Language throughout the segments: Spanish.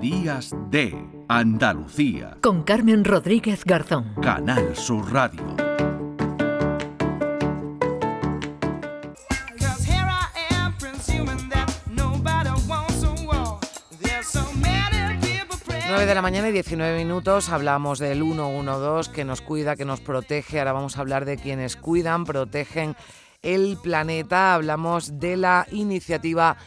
Días de Andalucía. Con Carmen Rodríguez Garzón. Canal Sur Radio. 9 de la mañana y 19 minutos hablamos del 112 que nos cuida, que nos protege. Ahora vamos a hablar de quienes cuidan, protegen el planeta. Hablamos de la iniciativa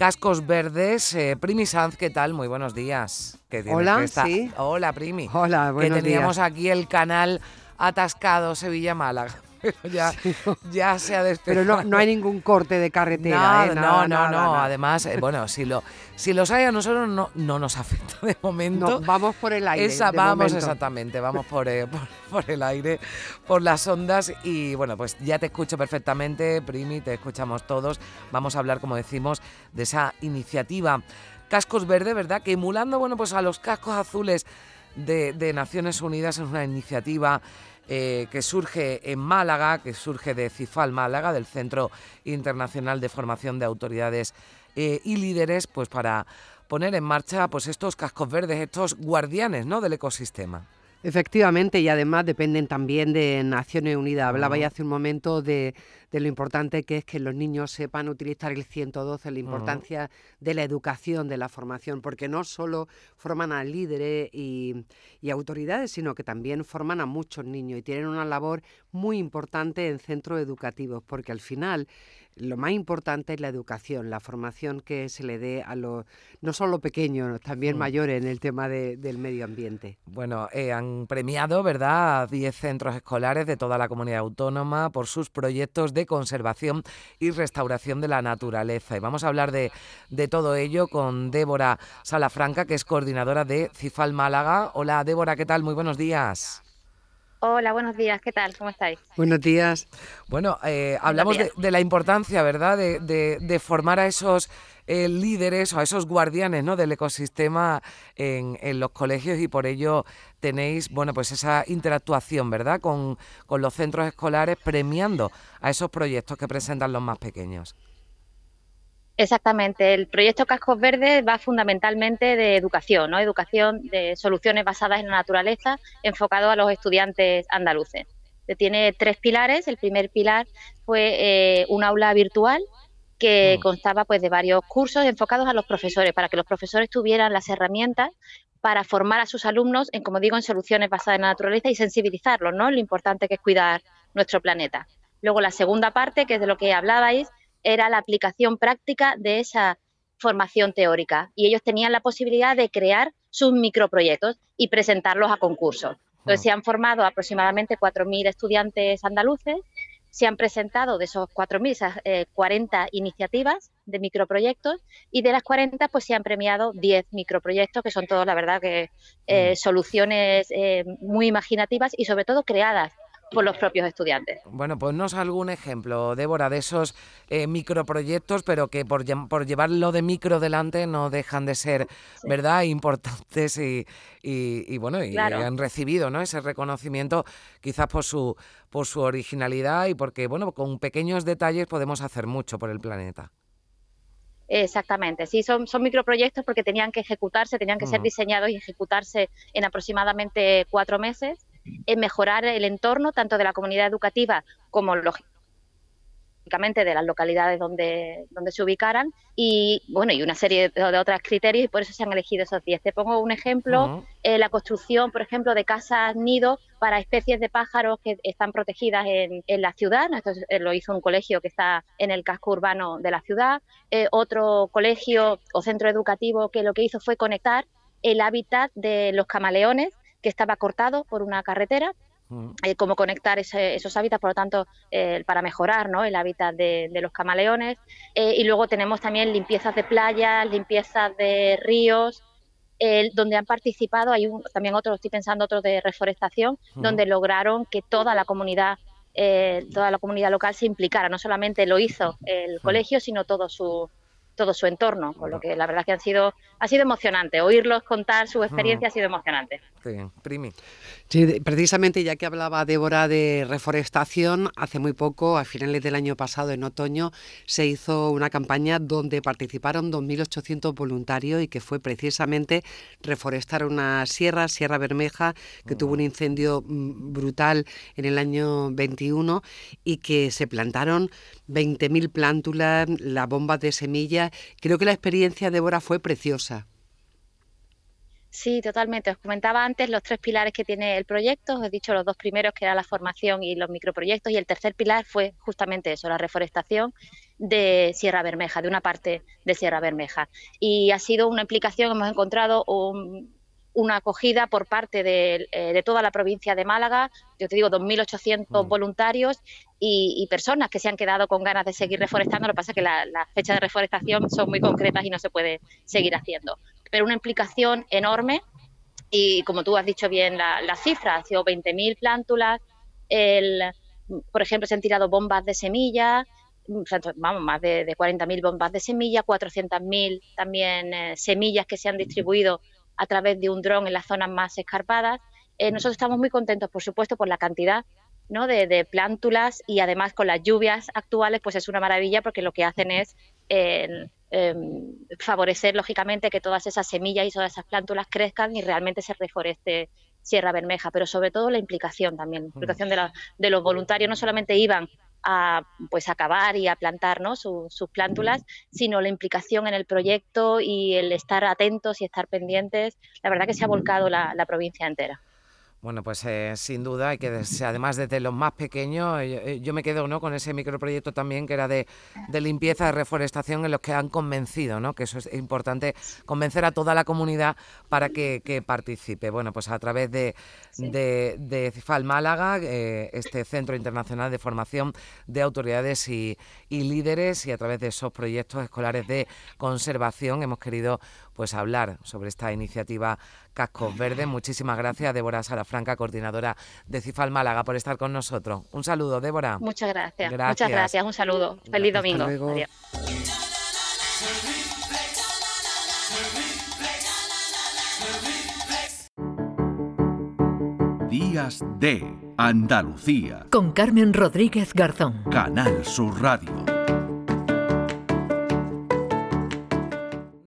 Cascos Verdes. Eh, Primi Sanz, ¿qué tal? Muy buenos días. Hola, sí. Hola, Primi. Hola, buenos Que teníamos aquí el canal atascado Sevilla-Málaga. Pero ya, ya se ha despedido. Pero no, no hay ningún corte de carretera, no, ¿eh? no, no, no. Además, eh, bueno, si, lo, si los hay a nosotros no, no nos afecta de momento. No, vamos por el aire. Esa, de vamos, momento. exactamente, vamos por, eh, por, por el aire, por las ondas y bueno, pues ya te escucho perfectamente, Primi, te escuchamos todos. Vamos a hablar, como decimos, de esa iniciativa Cascos Verde, ¿verdad? Que emulando, bueno, pues a los cascos azules de, de Naciones Unidas es una iniciativa eh, que surge en Málaga, que surge de CIFAL Málaga, del Centro Internacional de Formación de Autoridades eh, y Líderes, pues para poner en marcha pues estos cascos verdes, estos guardianes ¿no? del ecosistema. Efectivamente, y además dependen también de Naciones Unidas. Hablaba ya hace un momento de, de, lo importante que es que los niños sepan utilizar el 112, la importancia uh -huh. de la educación, de la formación, porque no solo forman a líderes y, y, autoridades, sino que también forman a muchos niños y tienen una labor muy importante en centros educativos, porque al final lo más importante es la educación, la formación que se le dé a los, no solo pequeños, también mm. mayores en el tema de, del medio ambiente. Bueno, eh, han premiado, ¿verdad?, a 10 centros escolares de toda la comunidad autónoma por sus proyectos de conservación y restauración de la naturaleza. Y vamos a hablar de, de todo ello con Débora Salafranca, que es coordinadora de CIFAL Málaga. Hola, Débora, ¿qué tal? Muy buenos días. Hola, buenos días, ¿qué tal? ¿Cómo estáis? Buenos días. Bueno, eh, hablamos de, de, la importancia, ¿verdad?, de, de, de formar a esos eh, líderes o a esos guardianes ¿no? del ecosistema en, en, los colegios y por ello tenéis, bueno, pues esa interactuación, ¿verdad?, con, con los centros escolares premiando a esos proyectos que presentan los más pequeños. Exactamente, el proyecto Cascos Verdes va fundamentalmente de educación, ¿no? educación de soluciones basadas en la naturaleza, enfocado a los estudiantes andaluces. Tiene tres pilares. El primer pilar fue eh, un aula virtual que constaba pues de varios cursos enfocados a los profesores, para que los profesores tuvieran las herramientas para formar a sus alumnos en, como digo, en soluciones basadas en la naturaleza y sensibilizarlos, ¿no? Lo importante que es cuidar nuestro planeta. Luego la segunda parte, que es de lo que hablabais, era la aplicación práctica de esa formación teórica. Y ellos tenían la posibilidad de crear sus microproyectos y presentarlos a concursos. Entonces, se han formado aproximadamente 4.000 estudiantes andaluces, se han presentado de esos 4.000 esas, eh, 40 iniciativas de microproyectos y de las 40 pues se han premiado 10 microproyectos que son todos, la verdad, que eh, soluciones eh, muy imaginativas y sobre todo creadas por los propios estudiantes. Bueno, ponnos algún ejemplo, Débora, de esos eh, microproyectos, pero que por, por llevarlo de micro delante no dejan de ser, sí. ¿verdad?, importantes y, y, y bueno, y, claro. han recibido ¿no? ese reconocimiento quizás por su, por su originalidad y porque, bueno, con pequeños detalles podemos hacer mucho por el planeta. Exactamente, sí, son, son microproyectos porque tenían que ejecutarse, tenían que uh -huh. ser diseñados y ejecutarse en aproximadamente cuatro meses mejorar el entorno tanto de la comunidad educativa como lógicamente de las localidades donde, donde se ubicaran y bueno y una serie de, de otros criterios y por eso se han elegido esos 10. Te pongo un ejemplo, uh -huh. eh, la construcción, por ejemplo, de casas nido para especies de pájaros que están protegidas en, en la ciudad. Esto lo hizo un colegio que está en el casco urbano de la ciudad. Eh, otro colegio o centro educativo que lo que hizo fue conectar el hábitat de los camaleones que estaba cortado por una carretera, eh, cómo conectar ese, esos hábitats, por lo tanto, eh, para mejorar ¿no? el hábitat de, de los camaleones. Eh, y luego tenemos también limpiezas de playas, limpiezas de ríos, donde han participado, hay un, también otros, estoy pensando otros de reforestación, uh -huh. donde lograron que toda la comunidad eh, toda la comunidad local se implicara, no solamente lo hizo el colegio, sino todo su, todo su entorno, con lo que la verdad que han sido, ha sido emocionante. Oírlos contar su experiencia ha sido emocionante. Sí, Primi. Sí, precisamente ya que hablaba Débora de reforestación, hace muy poco, a finales del año pasado, en otoño, se hizo una campaña donde participaron 2.800 voluntarios y que fue precisamente reforestar una sierra, Sierra Bermeja, que tuvo un incendio mm, brutal en el año 21 y que se plantaron 20.000 plántulas, las bombas de semillas. Creo que la experiencia, Débora, fue preciosa. Sí, totalmente. Os comentaba antes los tres pilares que tiene el proyecto. Os he dicho los dos primeros, que era la formación y los microproyectos, y el tercer pilar fue justamente eso, la reforestación de Sierra Bermeja, de una parte de Sierra Bermeja. Y ha sido una implicación, hemos encontrado una acogida por parte de, eh, toda la provincia de Málaga, yo te digo, 2.800 mm. voluntarios y, personas que se han quedado con ganas de seguir reforestando. Lo que pasa es que las fechas de reforestación son muy concretas y no se puede seguir haciendo pero una implicación enorme y como tú has dicho bien la, la cifra, ha sido 20.000 plántulas, el, por ejemplo se han tirado bombas de semilla, vamos, más de, de 40.000 bombas de semilla, 400.000 también eh, semillas que se han distribuido a través de un dron en las zonas más escarpadas. Eh, nosotros estamos muy contentos, por supuesto, por la cantidad ¿no? de, de, plántulas y además con las lluvias actuales, pues es una maravilla porque lo que hacen es eh, Em, favorecer, lógicamente, que todas esas semillas y todas esas plántulas crezcan y realmente se reforeste Sierra Bermeja, pero sobre todo la implicación también, la implicación de, los voluntarios, no solamente iban a pues acabar y a plantar sus plántulas, sino la implicación en el proyecto y el estar atentos y estar pendientes. La verdad que se ha volcado la provincia entera. Bueno, pues eh, sin duda, hay que además desde los más pequeños, eh, eh, yo, me quedo ¿no? con ese microproyecto también que era de, limpieza, de reforestación, en los que han convencido, ¿no? que eso es importante, convencer a toda la comunidad para que, participe. Bueno, pues a través de, de, CIFAL Málaga, este Centro Internacional de Formación de Autoridades y, y Líderes, y a través de esos proyectos escolares de conservación, hemos querido pues hablar sobre esta iniciativa Cascos Verdes. Muchísimas gracias, Débora Salafranca, coordinadora de CIFAL Málaga, por estar con nosotros. Un saludo, Débora. Muchas gracias. Muchas gracias. Un saludo. Feliz domingo. Días de Andalucía. Con Carmen Rodríguez Garzón. Canal Sur Radio.